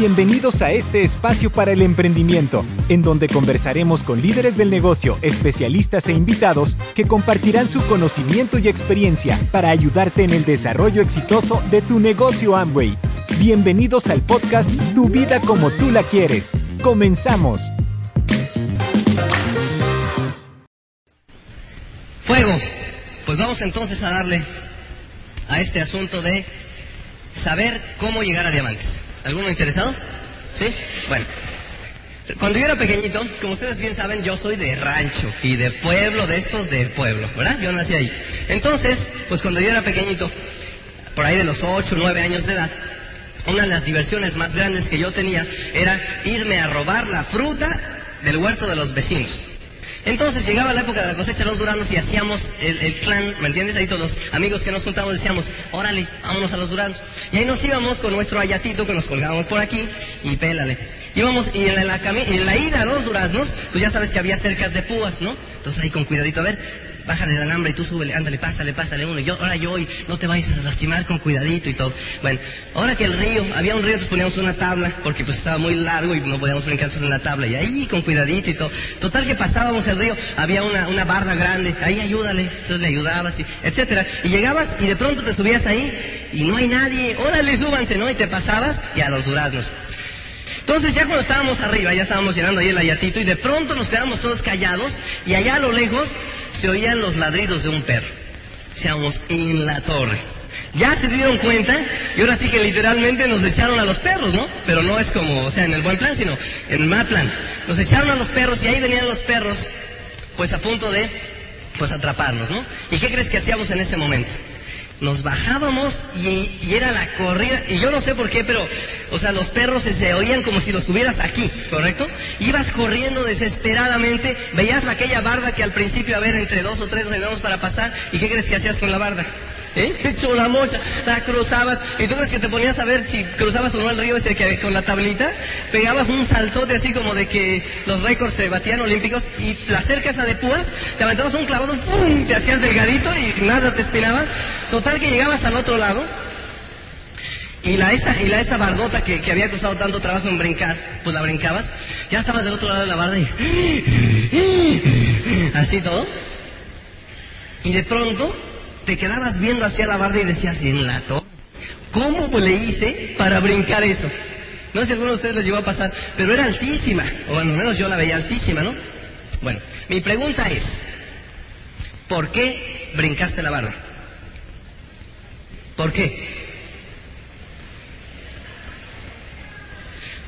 Bienvenidos a este espacio para el emprendimiento, en donde conversaremos con líderes del negocio, especialistas e invitados que compartirán su conocimiento y experiencia para ayudarte en el desarrollo exitoso de tu negocio Amway. Bienvenidos al podcast Tu vida como tú la quieres. Comenzamos. Fuego. Pues vamos entonces a darle a este asunto de saber cómo llegar a diamantes. ¿Alguno interesado? ¿Sí? Bueno. Cuando yo era pequeño, como ustedes bien saben, yo soy de rancho y de pueblo, de estos de pueblo, ¿verdad? Yo nací ahí. Entonces, pues cuando yo era pequeñito, por ahí de los 8 o 9 años de edad, una de las diversiones más grandes que yo tenía era irme a robar la fruta del huerto de los vecinos. Entonces llegaba la época de la cosecha de los duranos y hacíamos el, clan, ¿me entiendes? Ahí todos los amigos que nos juntamos decíamos, órale, vámonos a los duranos. Y ahí nos íbamos con nuestro ayatito que nos colgábamos por aquí y pélale. Íbamos y en la, en la ida a los duraznos, pues ya sabes que había cercas de púas, ¿no? Entonces ahí con cuidadito, a ver, bájale el alambre y tú súbele, ándale, pásale, pásale uno. Yo, ahora yo, y no te vayas a lastimar con cuidadito y todo. Bueno, ahora que el río, había un río, entonces poníamos una tabla, porque pues estaba muy largo y no podíamos brincar en la tabla. Y ahí con cuidadito y todo. Total que pasábamos el río, había una, una barra grande, ahí ayúdale, entonces le ayudabas, y, etcétera. Y llegabas y de pronto te subías ahí y no hay nadie, órale, súbanse, ¿no? Y te pasabas y a los duraznos. Entonces ya cuando estábamos arriba, ya estábamos llenando ahí el ayatito y de pronto nos quedamos todos callados y allá a lo lejos se oían los ladridos de un perro. Seamos en la torre. Ya se dieron cuenta y ahora sí que literalmente nos echaron a los perros, ¿no? Pero no es como, o sea, en el buen plan, sino en el mal plan. Nos echaron a los perros y ahí venían los perros, pues a punto de, pues atraparnos, ¿no? ¿Y qué crees que hacíamos en ese momento? Nos bajábamos y, era la corrida, y yo no sé por qué, pero, o sea, los perros se, oían como si los tuvieras aquí, ¿correcto? Ibas corriendo desesperadamente, veías aquella barda que al principio, a ver, entre dos o tres nos ayudamos para pasar, ¿y qué crees que hacías con la barda? ¿Eh? La mocha, la cruzabas, y tú crees que te ponías a ver si cruzabas o no el río ese que con la tablita, pegabas un saltote así como de que los récords se batían olímpicos, y la cerca esa de púas, te aventabas un clavado, ¡fum! te hacías delgadito y nada te espinabas, total que llegabas al otro lado, y la esa, y la esa bardota que, que había costado tanto trabajo en brincar, pues la brincabas, ya estabas del otro lado de la barda y así todo. Y de pronto te quedabas viendo hacia la barda y decías, en la ¿cómo le hice para brincar eso? No sé si alguno de ustedes les llegó a pasar, pero era altísima, o al menos yo la veía altísima, ¿no? Bueno, mi pregunta es, ¿por qué brincaste la barda? ¿Por qué?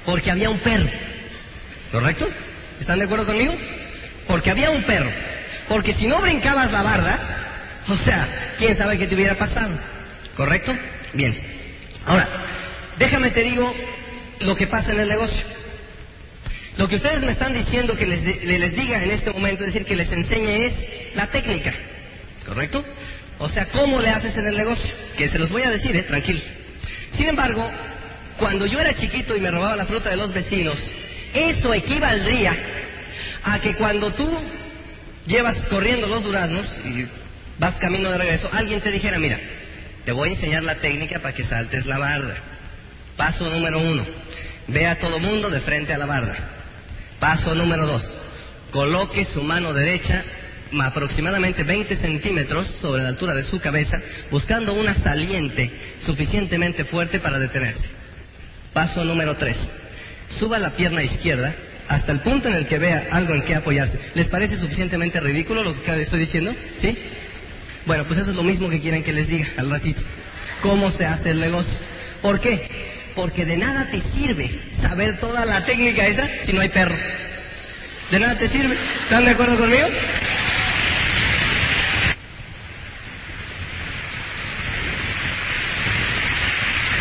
Porque había un perro, ¿correcto? ¿Están de acuerdo conmigo? Porque había un perro. Porque si no brincabas la barda, o sea, quién sabe qué te hubiera pasado. ¿Correcto? Bien. Ahora, déjame te digo lo que pasa en el negocio. Lo que ustedes me están diciendo que les, les diga en este momento, es decir, que les enseñe es la técnica. ¿Correcto? O sea, ¿cómo le haces en el negocio? Que se los voy a decir, ¿eh? Tranquilos. Sin embargo, cuando yo era chiquito y me robaba la fruta de los vecinos, eso equivaldría a que cuando tú llevas corriendo los duraznos y vas camino de regreso, alguien te dijera, mira, te voy a enseñar la técnica para que saltes la barda. Paso número uno, ve a todo mundo de frente a la barda. Paso número dos, coloque su mano derecha aproximadamente 20 centímetros sobre la altura de su cabeza, buscando una saliente suficientemente fuerte para detenerse. Paso número tres, suba la pierna izquierda hasta el punto en el que vea algo en que apoyarse. ¿Les parece suficientemente ridículo lo que estoy diciendo? ¿Sí? Bueno, pues eso es lo mismo que quieren que les diga al ratito. ¿Cómo se hace el negocio? ¿Por qué? Porque de nada te sirve saber toda la técnica esa si no hay perro. De nada te sirve. ¿Están de acuerdo conmigo?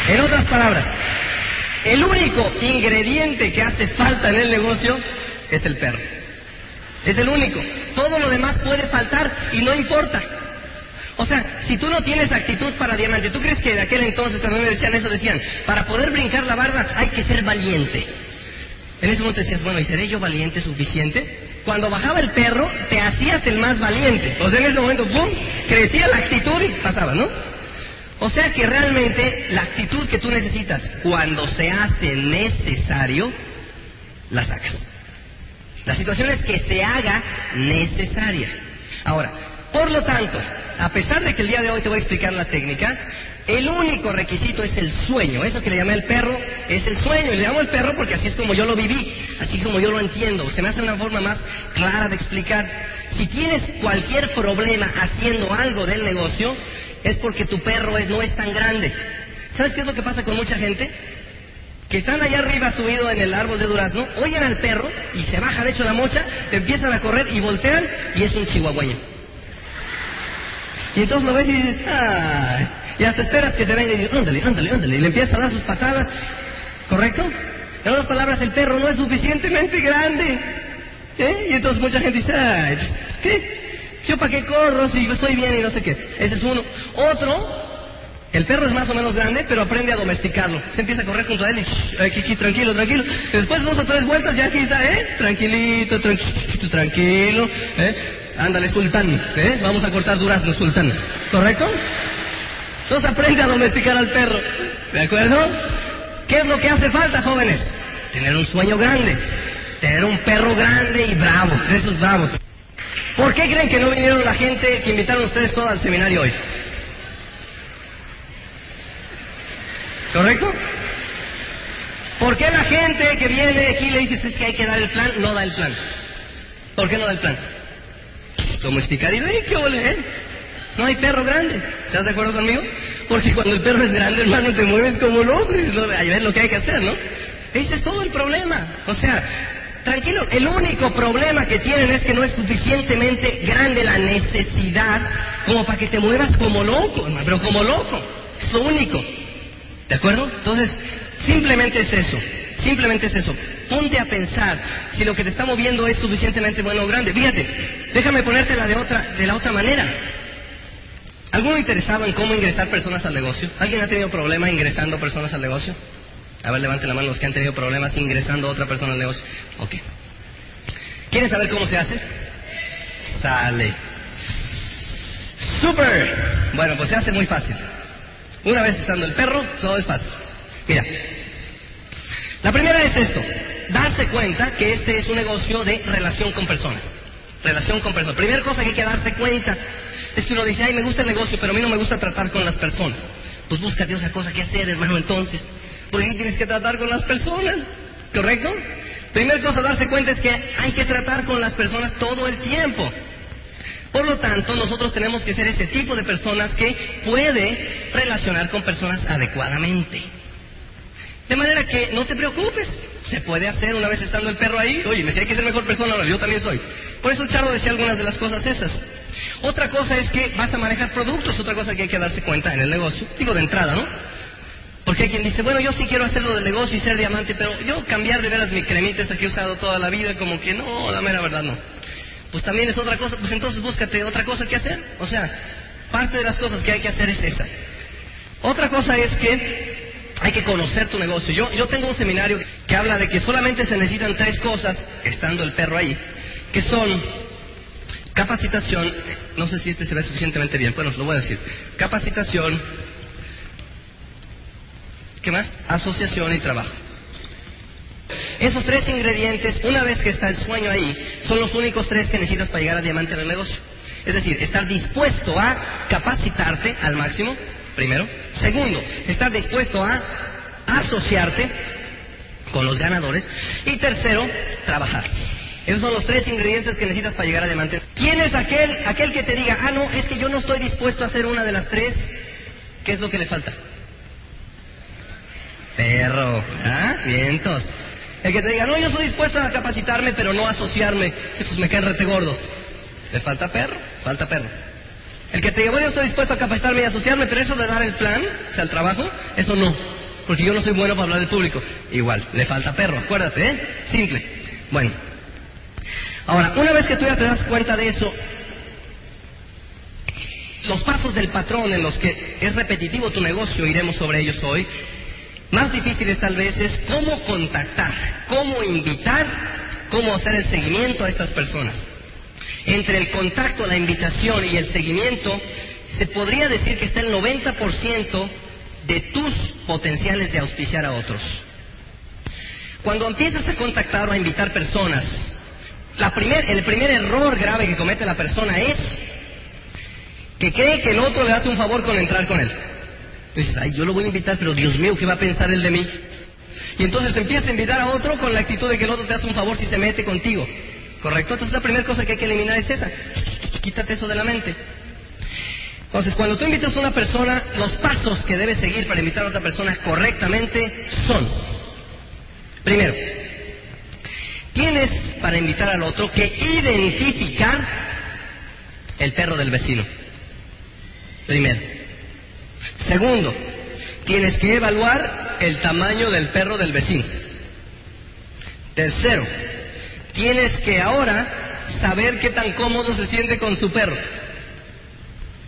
En otras palabras, el único ingrediente que hace falta en el negocio es el perro. Es el único. Todo lo demás puede faltar y no importa. O sea, si tú no tienes actitud para diamante, ¿tú crees que de aquel entonces cuando me decían eso decían, para poder brincar la barda hay que ser valiente? En ese momento decías, bueno, ¿y seré yo valiente suficiente? Cuando bajaba el perro, te hacías el más valiente. O sea, en ese momento, ¡pum! Crecía la actitud y pasaba, ¿no? O sea que realmente la actitud que tú necesitas cuando se hace necesario, la sacas. La situación es que se haga necesaria. Ahora, por lo tanto, a pesar de que el día de hoy te voy a explicar la técnica, el único requisito es el sueño. Eso que le llamé el perro es el sueño. Y le llamo el perro porque así es como yo lo viví, así como yo lo entiendo. Se me hace una forma más clara de explicar. Si tienes cualquier problema haciendo algo del negocio, es porque tu perro no es tan grande. ¿Sabes qué es lo que pasa con mucha gente? Que están allá arriba subido en el árbol de durazno, oyen al perro y se bajan hecho la mocha, empiezan a correr y voltean y es un chihuahueño. Y entonces lo ves y dices, ah, y hasta esperas que te venga y dices, ándale, ándale, ándale, y le empieza a dar sus patadas, ¿correcto? En otras palabras, el perro no es suficientemente grande. ¿eh? Y entonces mucha gente dice, pues, ¿qué? ¿Yo para qué corro si estoy bien y no sé qué? Ese es uno. Otro, el perro es más o menos grande, pero aprende a domesticarlo. Se empieza a correr junto a él y aquí, tranquilo, tranquilo. Después de dos o tres vueltas ya está, ¿eh? Tranquilito, tranquilito, tranquilo, ¿eh? Ándale, sultán, ¿eh? Vamos a cortar durazno, sultán. ¿Correcto? Entonces aprende a domesticar al perro. ¿De acuerdo? ¿Qué es lo que hace falta, jóvenes? Tener un sueño grande. Tener un perro grande y bravo, de esos bravos. ¿Por qué creen que no vinieron la gente que invitaron ustedes todos al seminario hoy? ¿Correcto? ¿Por qué la gente que viene aquí le dices es que hay que dar el plan, no da el plan? ¿Por qué no da el plan? Domesticar y qué ole, ¿eh? No hay perro grande. ¿Estás de acuerdo conmigo? Porque cuando el perro es grande, hermano, te mueves como loco. No, a ver lo que hay que hacer, ¿no? Ese es todo el problema. O sea, Tranquilo, el único problema que tienen es que no es suficientemente grande la necesidad como para que te muevas como loco, pero como loco. Es lo único. ¿De acuerdo? Entonces, simplemente es eso. Simplemente es eso. Ponte a pensar si lo que te está moviendo es suficientemente bueno o grande. Fíjate, déjame ponértela de otra, de la otra manera. ¿Alguno interesado en cómo ingresar personas al negocio? ¿Alguien ha tenido problema ingresando personas al negocio? A ver, levante la mano los que han tenido problemas ingresando a otra persona al negocio. Ok. ¿Quieren saber cómo se hace? Sale. ¡Super! Bueno, pues se hace muy fácil. Una vez estando el perro, todo es fácil. Mira. La primera es esto. Darse cuenta que este es un negocio de relación con personas. Relación con personas. Primera cosa que hay que darse cuenta es que uno dice, ay, me gusta el negocio, pero a mí no me gusta tratar con las personas. Pues búscate otra cosa que hacer, hermano, entonces. Porque ahí tienes que tratar con las personas, ¿correcto? Primera cosa a darse cuenta es que hay que tratar con las personas todo el tiempo. Por lo tanto, nosotros tenemos que ser ese tipo de personas que puede relacionar con personas adecuadamente. De manera que no te preocupes, se puede hacer una vez estando el perro ahí. Oye, me decía hay que ser mejor persona, yo también soy. Por eso Charlo decía algunas de las cosas esas. Otra cosa es que vas a manejar productos, otra cosa que hay que darse cuenta en el negocio, digo de entrada, ¿no? Porque hay quien dice, bueno, yo sí quiero hacerlo del negocio y ser diamante, pero yo cambiar de veras mi cremita esa que he usado toda la vida, como que no, la mera verdad no. Pues también es otra cosa, pues entonces búscate otra cosa que hacer. O sea, parte de las cosas que hay que hacer es esa. Otra cosa es que hay que conocer tu negocio. Yo, yo tengo un seminario que habla de que solamente se necesitan tres cosas, estando el perro ahí, que son capacitación, no sé si este se ve suficientemente bien, bueno, lo voy a decir, capacitación, ¿Qué más? Asociación y trabajo. Esos tres ingredientes, una vez que está el sueño ahí, son los únicos tres que necesitas para llegar a diamante en el negocio. Es decir, estar dispuesto a capacitarte al máximo, primero. Segundo, estar dispuesto a asociarte con los ganadores. Y tercero, trabajar. Esos son los tres ingredientes que necesitas para llegar a diamante. ¿Quién es aquel, aquel que te diga, ah, no, es que yo no estoy dispuesto a hacer una de las tres? ¿Qué es lo que le falta? Perro. ¿Ah? Vientos. El que te diga, no, yo estoy dispuesto a capacitarme, pero no asociarme. Estos me caen rete gordos. ¿Le falta perro? Falta perro. El que te diga, bueno, yo estoy dispuesto a capacitarme y asociarme, pero eso de dar el plan, o sea, el trabajo, eso no. Porque yo no soy bueno para hablar al público. Igual, le falta perro, acuérdate, ¿eh? Simple. Bueno. Ahora, una vez que tú ya te das cuenta de eso, los pasos del patrón en los que es repetitivo tu negocio, iremos sobre ellos hoy, más difíciles tal vez es cómo contactar, cómo invitar, cómo hacer el seguimiento a estas personas. Entre el contacto, la invitación y el seguimiento se podría decir que está el 90% de tus potenciales de auspiciar a otros. Cuando empiezas a contactar o a invitar personas, la primer, el primer error grave que comete la persona es que cree que el otro le hace un favor con entrar con él. Dices, ay, yo lo voy a invitar, pero Dios mío, ¿qué va a pensar él de mí? Y entonces empieza a invitar a otro con la actitud de que el otro te hace un favor si se mete contigo. ¿Correcto? Entonces la primera cosa que hay que eliminar es esa. Quítate eso de la mente. Entonces, cuando tú invitas a una persona, los pasos que debes seguir para invitar a otra persona correctamente son, primero, tienes para invitar al otro que identificar el perro del vecino. Primero. Segundo, tienes que evaluar el tamaño del perro del vecino. Tercero, tienes que ahora saber qué tan cómodo se siente con su perro.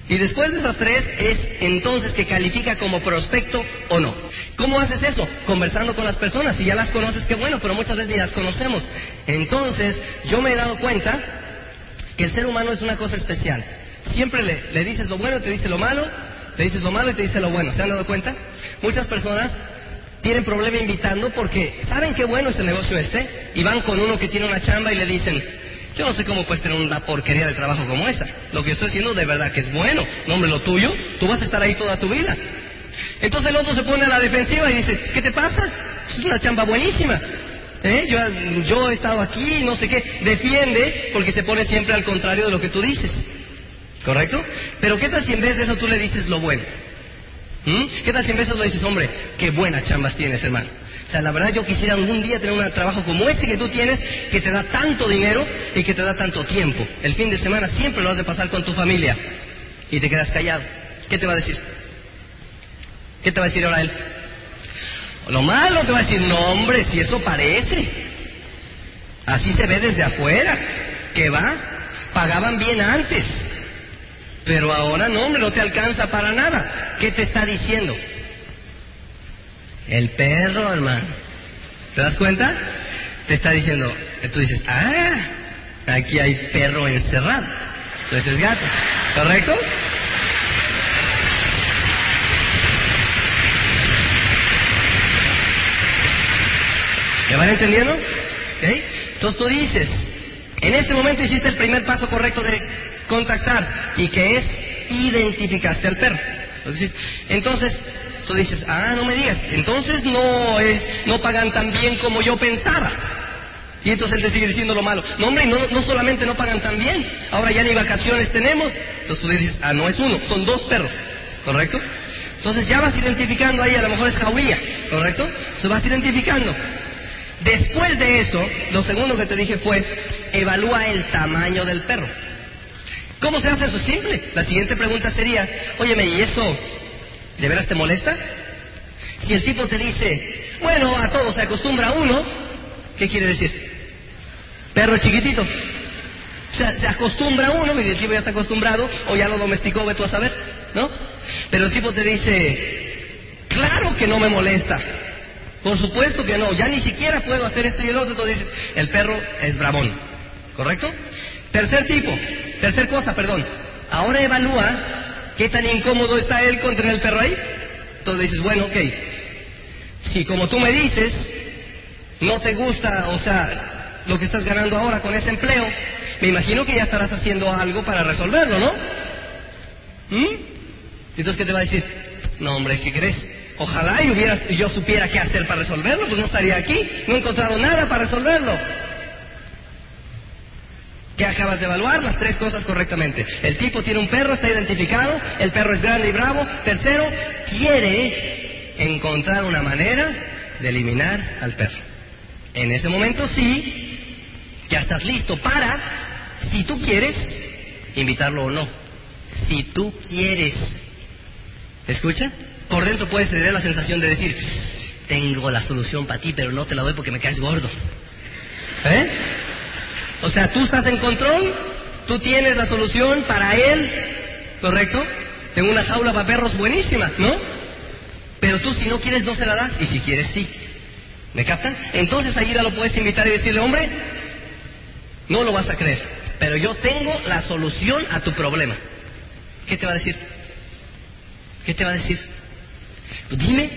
Y después de esas tres es entonces que califica como prospecto o no. ¿Cómo haces eso? Conversando con las personas. Si ya las conoces, qué bueno, pero muchas veces ni las conocemos. Entonces, yo me he dado cuenta que el ser humano es una cosa especial. Siempre le, dices lo bueno, te dice lo malo, le dices lo malo y te dice lo bueno. ¿Se han dado cuenta? Muchas personas tienen problema invitando porque saben qué bueno es el negocio este y van con uno que tiene una chamba y le dicen, yo no sé cómo puedes tener una porquería de trabajo como esa. Lo que estoy haciendo de verdad que es bueno. No, hombre, lo tuyo, tú vas a estar ahí toda tu vida. Entonces el otro se pone a la defensiva y dice, ¿qué te pasa? Es una chamba buenísima. ¿Eh? Yo, yo he estado aquí, no sé qué. Defiende porque se pone siempre al contrario de lo que tú dices. ¿Correcto? Pero ¿qué tal si en vez de eso tú le dices lo bueno? ¿Mm? ¿Qué tal si en vez de eso le dices, hombre, qué buenas chambas tienes, hermano? O sea, la verdad yo quisiera algún día tener un trabajo como ese que tú tienes, que te da tanto dinero y que te da tanto tiempo. El fin de semana siempre lo has de pasar con tu familia y te quedas callado. ¿Qué te va a decir? ¿Qué te va a decir ahora él? Lo malo te va a decir, no hombre, si eso parece. Así se ve desde afuera. ¿Qué va? Pagaban bien antes. Pero ahora no, hombre, no te alcanza para nada. ¿Qué te está diciendo? El perro, hermano. ¿Te das cuenta? Te está diciendo, tú dices, ah, aquí hay perro encerrado. Entonces es gato. ¿Correcto? ¿Me van entendiendo? Entonces tú dices, en ese momento hiciste el primer paso correcto de contactar y que es identificaste al perro. Entonces, tú dices, ah, no me digas, entonces no es, no pagan tan bien como yo pensaba. Y entonces él te sigue diciendo lo malo. No, hombre, no, no solamente no pagan tan bien, ahora ya ni vacaciones tenemos. Entonces tú dices, ah, no es uno, son dos perros, ¿correcto? Entonces ya vas identificando ahí, a lo mejor es jauría, ¿correcto? Se vas identificando. Después de eso, lo segundo que te dije fue, evalúa el tamaño del perro. ¿Cómo se hace eso? Es simple. La siguiente pregunta sería, óyeme, ¿y eso de veras te molesta? Si el tipo te dice, bueno, a todo se acostumbra uno, ¿qué quiere decir? Perro chiquitito. O sea, se acostumbra uno, el tipo ya está acostumbrado, o ya lo domesticó, ve tú a saber, ¿no? Pero el tipo te dice, claro que no me molesta. Por supuesto que no, ya ni siquiera puedo hacer esto y el otro. Entonces dices, el perro es bravón. ¿Correcto? Tercer tipo, tercer cosa, perdón. Ahora evalúa qué tan incómodo está él con tener el perro ahí. Entonces dices, bueno, ok. Si como tú me dices, no te gusta, o sea, lo que estás ganando ahora con ese empleo, me imagino que ya estarás haciendo algo para resolverlo, ¿no? ¿Mm? Entonces, ¿qué te va a decir? No, hombre, ¿qué crees? Ojalá y yo supiera qué hacer para resolverlo, pues no estaría aquí. No he encontrado nada para resolverlo. ¿Qué acabas de evaluar? Las tres cosas correctamente. El tipo tiene un perro, está identificado, el perro es grande y bravo. Tercero, quiere encontrar una manera de eliminar al perro. En ese momento sí, ya estás listo para, si tú quieres, invitarlo o no. Si tú quieres. ¿Escucha? Por dentro puedes tener la sensación de decir, tengo la solución para ti, pero no te la doy porque me caes gordo. ¿Eh? O sea, tú estás en control, tú tienes la solución para él, ¿correcto? Tengo una jaula para perros buenísimas, ¿no? Pero tú si no quieres no se la das y si quieres sí. ¿Me captan? Entonces ahí ya lo puedes invitar y decirle, hombre, no lo vas a creer, pero yo tengo la solución a tu problema. ¿Qué te va a decir? ¿Qué te va a decir? Pues dime.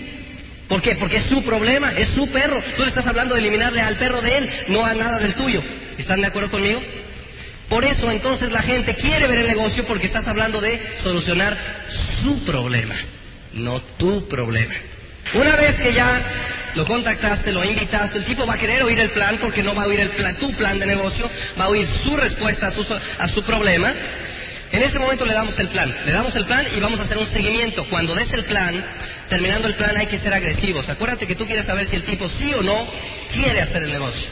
¿Por qué? Porque es su problema, es su perro. Tú le estás hablando de eliminarle al perro de él, no a nada del tuyo. ¿Están de acuerdo conmigo? Por eso entonces la gente quiere ver el negocio porque estás hablando de solucionar su problema, no tu problema. Una vez que ya lo contactaste, lo invitaste, el tipo va a querer oír el plan porque no va a oír el plan, tu plan de negocio, va a oír su respuesta a su, a su problema. En ese momento le damos el plan, le damos el plan y vamos a hacer un seguimiento. Cuando des el plan, terminando el plan hay que ser agresivos. Acuérdate que tú quieres saber si el tipo sí o no quiere hacer el negocio,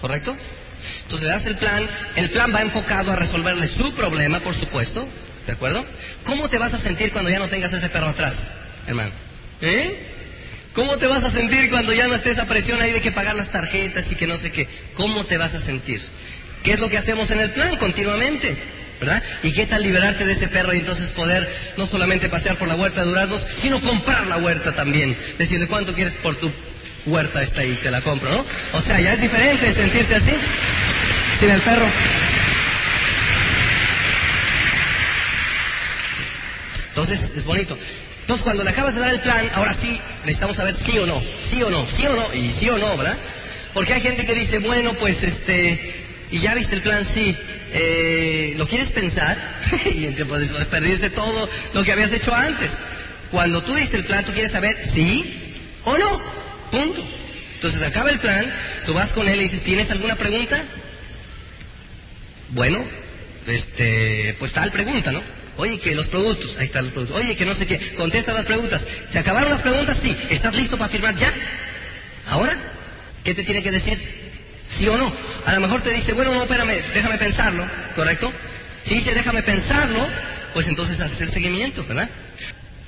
¿correcto? Entonces le das el plan, el plan va enfocado a resolverle su problema, por supuesto, ¿de acuerdo? ¿Cómo te vas a sentir cuando ya no tengas ese perro atrás, hermano? ¿Eh? ¿Cómo te vas a sentir cuando ya no esté esa presión ahí de que pagar las tarjetas y que no sé qué? ¿Cómo te vas a sentir? ¿Qué es lo que hacemos en el plan continuamente? ¿verdad? ¿Y qué tal liberarte de ese perro y entonces poder no solamente pasear por la huerta de Duraznos, sino comprar la huerta también? Decirle cuánto quieres por tu huerta esta y te la compro, ¿no? O sea, ya es diferente sentirse así, sin el perro. Entonces, es bonito. Entonces, cuando le acabas de dar el plan, ahora sí, necesitamos saber sí o no, sí o no, sí o no, y sí o no, ¿verdad? Porque hay gente que dice, bueno, pues este, y ya viste el plan, sí, eh, ¿lo quieres pensar? y entonces pues, perdiste todo lo que habías hecho antes. Cuando tú diste el plan, tú quieres saber sí o no, punto. Entonces acaba el plan, tú vas con él y dices, ¿tienes alguna pregunta? Bueno, este, pues tal pregunta, ¿no? Oye, que los productos, ahí están los productos. Oye, que no sé qué, contesta las preguntas. ¿Se acabaron las preguntas? Sí. ¿Estás listo para firmar ya? ¿Ahora? ¿Qué te tiene que decir? ¿Sí o no? A lo mejor te dice, bueno, no, espérame, déjame pensarlo, ¿correcto? Si dice, déjame pensarlo, pues entonces haces el seguimiento, ¿verdad?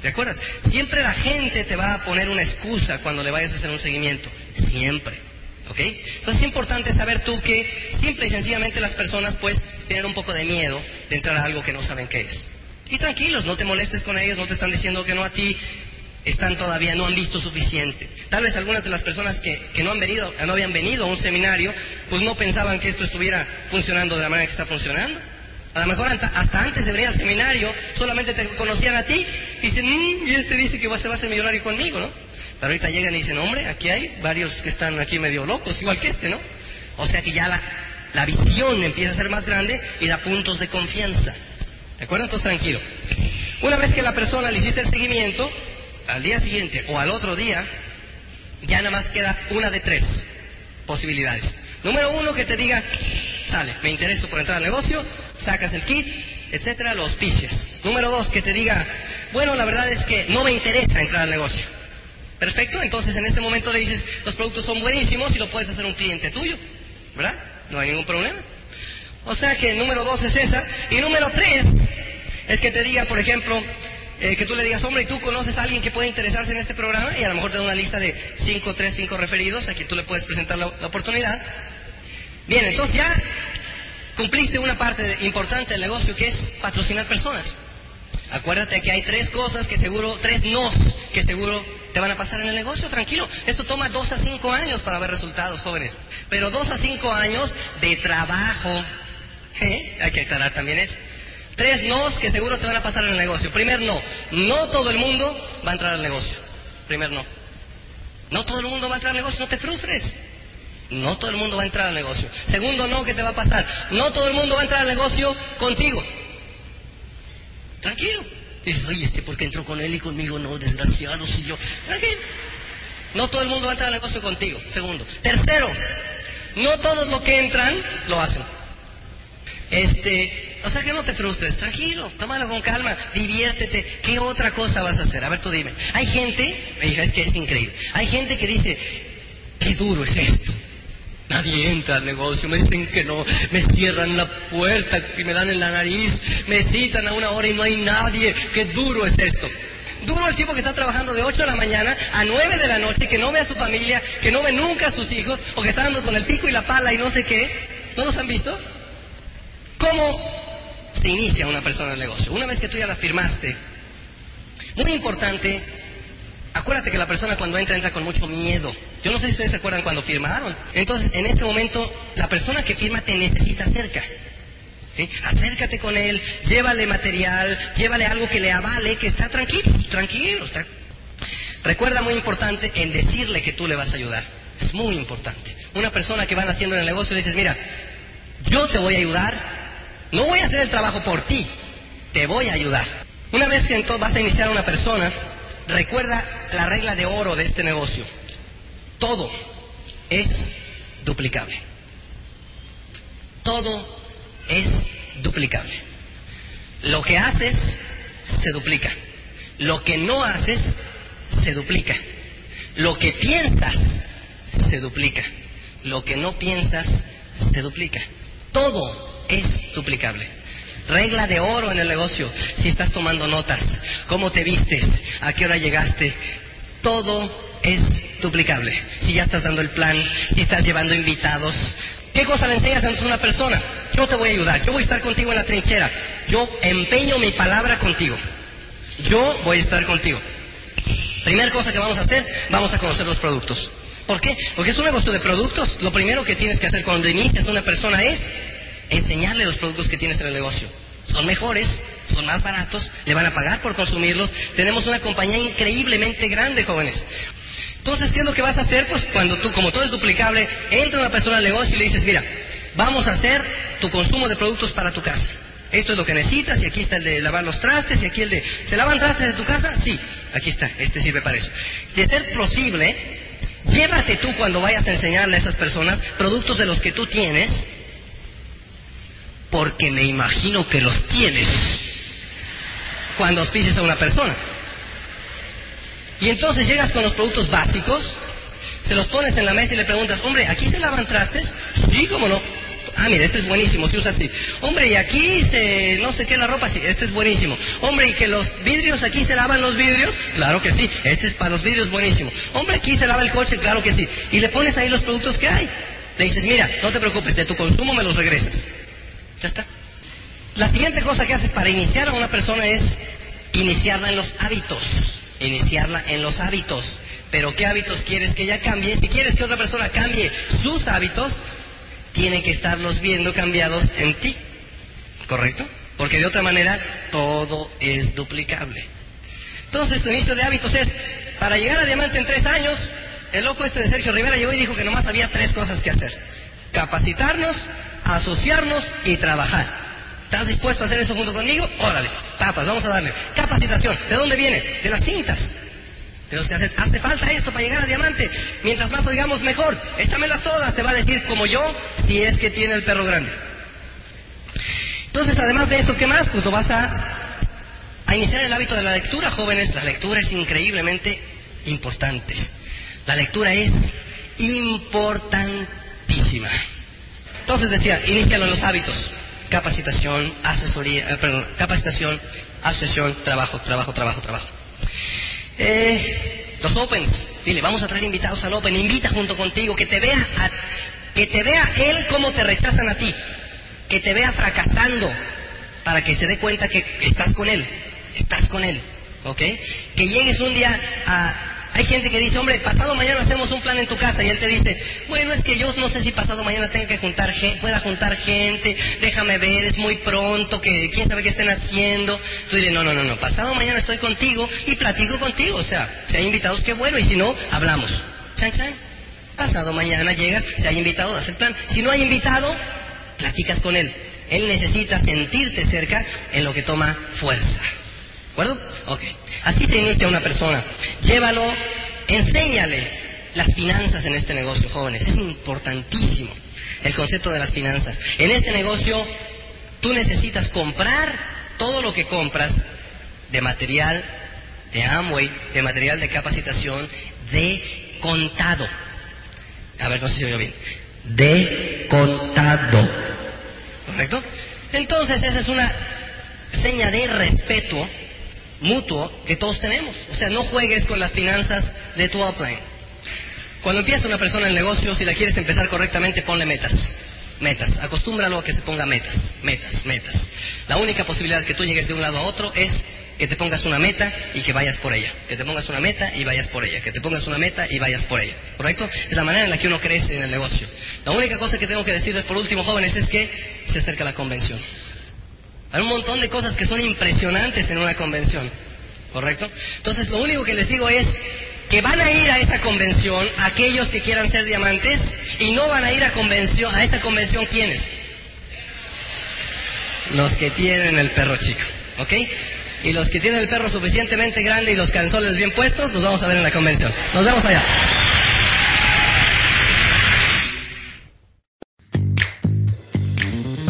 ¿Te acuerdas? Siempre la gente te va a poner una excusa cuando le vayas a hacer un seguimiento. Siempre. ¿Ok? Entonces es importante saber tú que simple y sencillamente las personas pues tienen un poco de miedo de entrar a algo que no saben qué es. Y tranquilos, no te molestes con ellos, no te están diciendo que no a ti, están todavía, no han visto suficiente. Tal vez algunas de las personas que, que, no han venido, no habían venido a un seminario, pues no pensaban que esto estuviera funcionando de la manera que está funcionando. A lo mejor hasta, antes de venir al seminario solamente te conocían a ti y dicen, mmm, y este dice que se va a ser millonario conmigo, ¿no? Pero ahorita llegan y dicen, hombre, aquí hay varios que están aquí medio locos, igual que este, ¿no? O sea que ya la, la visión empieza a ser más grande y da puntos de confianza. ¿De acuerdo? Entonces tranquilo. Una vez que la persona le hiciste el seguimiento, al día siguiente o al otro día, ya nada más queda una de tres posibilidades. Número uno, que te diga, sale, me intereso por entrar al negocio, sacas el kit, etcétera, los piches. Número dos, que te diga, bueno, la verdad es que no me interesa entrar al negocio. Perfecto, entonces en ese momento le dices, los productos son buenísimos y lo puedes hacer un cliente tuyo, ¿verdad? No hay ningún problema. O sea que número dos es esa. Y número tres es que te diga, por ejemplo, eh, que tú le digas, hombre, ¿y tú conoces a alguien que puede interesarse en este programa? Y a lo mejor te da una lista de cinco, tres, cinco referidos a quien tú le puedes presentar la, oportunidad. Bien, entonces ya cumpliste una parte importante del negocio que es patrocinar personas. Acuérdate que hay tres cosas que seguro, tres nos que seguro te van a pasar en el negocio, tranquilo. Esto toma dos a cinco años para ver resultados, jóvenes. Pero dos a cinco años de trabajo. ¿Eh? Hay que aclarar también eso. Tres nos que seguro te van a pasar en el negocio. Primer no, no todo el mundo va a entrar al negocio. Primer no. No todo el mundo va a entrar al negocio, no te frustres. No todo el mundo va a entrar al negocio. Segundo no, ¿qué te va a pasar? No todo el mundo va a entrar al negocio contigo. Tranquilo. Dices, oye, este, ¿por qué entró con él y conmigo no? Desgraciado, si yo. Tranquilo. No todo el mundo va a entrar al negocio contigo. Segundo. Tercero, no todos los que entran lo hacen. Este, o sea que no te frustres, tranquilo, tómalo con calma, diviértete. ¿Qué otra cosa vas a hacer? A ver, tú dime. Hay gente, es que es increíble. Hay gente que dice, qué duro es esto. Nadie entra al negocio, me dicen que no, me cierran la puerta y me dan en la nariz, me citan a una hora y no hay nadie, qué duro es esto. Duro el tipo que está trabajando de 8 de la mañana a 9 de la noche, que no ve a su familia, que no ve nunca a sus hijos, o que está dando con el pico y la pala y no sé qué. ¿No los han visto? ¿Cómo se inicia una persona en el negocio? Una vez que tú ya la firmaste, muy importante Acuérdate que la persona cuando entra entra con mucho miedo. Yo no sé si ustedes se acuerdan cuando firmaron. Entonces, en este momento, la persona que firma te necesita cerca. ¿sí? Acércate con él, llévale material, llévale algo que le avale, que está tranquilo, tranquilo. Está... Recuerda muy importante en decirle que tú le vas a ayudar. Es muy importante. Una persona que van haciendo en el negocio le dices, mira, yo te voy a ayudar, no voy a hacer el trabajo por ti, te voy a ayudar. Una vez que entonces vas a iniciar a una persona, recuerda la regla de oro de este negocio. Todo es duplicable. Todo es duplicable. Lo que haces se duplica. Lo que no haces se duplica. Lo que piensas se duplica. Lo que no piensas se duplica. Todo es duplicable. Regla de oro en el negocio. Si estás tomando notas, cómo te vistes, a qué hora llegaste, todo es duplicable. Si ya estás dando el plan, si estás llevando invitados, ¿qué cosa le enseñas a una persona? Yo te voy a ayudar, yo voy a estar contigo en la trinchera, yo empeño mi palabra contigo, yo voy a estar contigo. Primera cosa que vamos a hacer, vamos a conocer los productos. ¿Por qué? Porque es un negocio de productos. Lo primero que tienes que hacer cuando inicias una persona es enseñarle los productos que tienes en el negocio. Son mejores, son más baratos, le van a pagar por consumirlos. Tenemos una compañía increíblemente grande, jóvenes. Entonces, ¿qué es lo que vas a hacer? Pues cuando tú, como todo es duplicable, entra una persona al negocio y le dices, mira, vamos a hacer tu consumo de productos para tu casa. Esto es lo que necesitas, y aquí está el de lavar los trastes, y aquí el de... ¿Se lavan trastes de tu casa? Sí, aquí está, este sirve para eso. De ser posible, llévate tú cuando vayas a enseñarle a esas personas productos de los que tú tienes, porque me imagino que los tienes cuando auspices a una persona. Y entonces llegas con los productos básicos, se los pones en la mesa y le preguntas, hombre, ¿aquí se lavan trastes? Sí, cómo no. Ah, mira, este es buenísimo, se usa así. Hombre, y aquí se, no sé qué, la ropa, sí, este es buenísimo. Hombre, y que los vidrios, aquí se lavan los vidrios, claro que sí, este es para los vidrios buenísimo. Hombre, aquí se lava el coche, claro que sí. Y le pones ahí los productos que hay. Le dices, mira, no te preocupes, de tu consumo me los regresas. Ya está. La siguiente cosa que haces para iniciar a una persona es iniciarla en los hábitos. Iniciarla en los hábitos. Pero ¿qué hábitos quieres que ella cambie? Si quieres que otra persona cambie sus hábitos, tiene que estarlos viendo cambiados en ti. ¿Correcto? Porque de otra manera todo es duplicable. Entonces, su inicio de hábitos es, para llegar a diamante en tres años, el loco este de Sergio Rivera llegó y dijo que nomás había tres cosas que hacer. Capacitarnos, asociarnos y trabajar. ¿Estás dispuesto a hacer eso junto conmigo? Órale, papas, vamos a darle. Capacitación, ¿de dónde viene? De las cintas. De los que hace, hace falta esto para llegar a diamante. Mientras más oigamos, mejor. Échamelas todas, te va a decir como yo, si es que tiene el perro grande. Entonces, además de esto, ¿qué más? Pues lo vas a, a iniciar el hábito de la lectura, jóvenes. La lectura es increíblemente importante. La lectura es importantísima. Entonces decía, inicialo en los hábitos. Capacitación, asesoría, eh, perdón, capacitación, asociación, trabajo, trabajo, trabajo, trabajo. Eh, los opens, dile, vamos a traer invitados al open, invita junto contigo, que te vea, que te vea él cómo te rechazan a ti, que te vea fracasando, para que se dé cuenta que estás con él, estás con él, ¿ok? Que llegues un día a, hay gente que dice, hombre, pasado mañana hacemos un plan en tu casa y él te dice, bueno, es que yo no sé si pasado mañana tenga que juntar pueda juntar gente, déjame ver, es muy pronto, que quién sabe qué estén haciendo. Tú dices, no, no, no, no, pasado mañana estoy contigo y platico contigo, o sea, si hay invitados, qué bueno, y si no, hablamos. Chan, chan. Pasado mañana llegas, si hay invitado, das el plan. Si no hay invitado, platicas con él. Él necesita sentirte cerca en lo que toma fuerza. ¿De acuerdo? Ok. Así se inicia una persona. Llévalo, enséñale las finanzas en este negocio, jóvenes. Es importantísimo el concepto de las finanzas. En este negocio tú necesitas comprar todo lo que compras de material de Amway, de material de capacitación, de contado. A ver, no sé si oigo bien. De contado. ¿Correcto? Entonces, esa es una seña de respeto mutuo que todos tenemos. O sea, no juegues con las finanzas de tu upline. Cuando empieza una persona el negocio, si la quieres empezar correctamente, ponle metas. Metas. Acostúmbralo a que se ponga metas, metas, metas. La única posibilidad que tú llegues de un lado a otro es que te pongas una meta y que vayas por ella. Que te pongas una meta y vayas por ella. Que te pongas una meta y vayas por ella. ¿Correcto? Es la manera en la que uno crece en el negocio. La única cosa que tengo que decirles por último, jóvenes, es que se acerca la convención. Hay un montón de cosas que son impresionantes en una convención, ¿correcto? Entonces lo único que les digo es que van a ir a esa convención aquellos que quieran ser diamantes y no van a ir a, convención, a esta convención quienes. Los que tienen el perro chico, ¿ok? Y los que tienen el perro suficientemente grande y los canzones bien puestos, los vamos a ver en la convención. Nos vemos allá.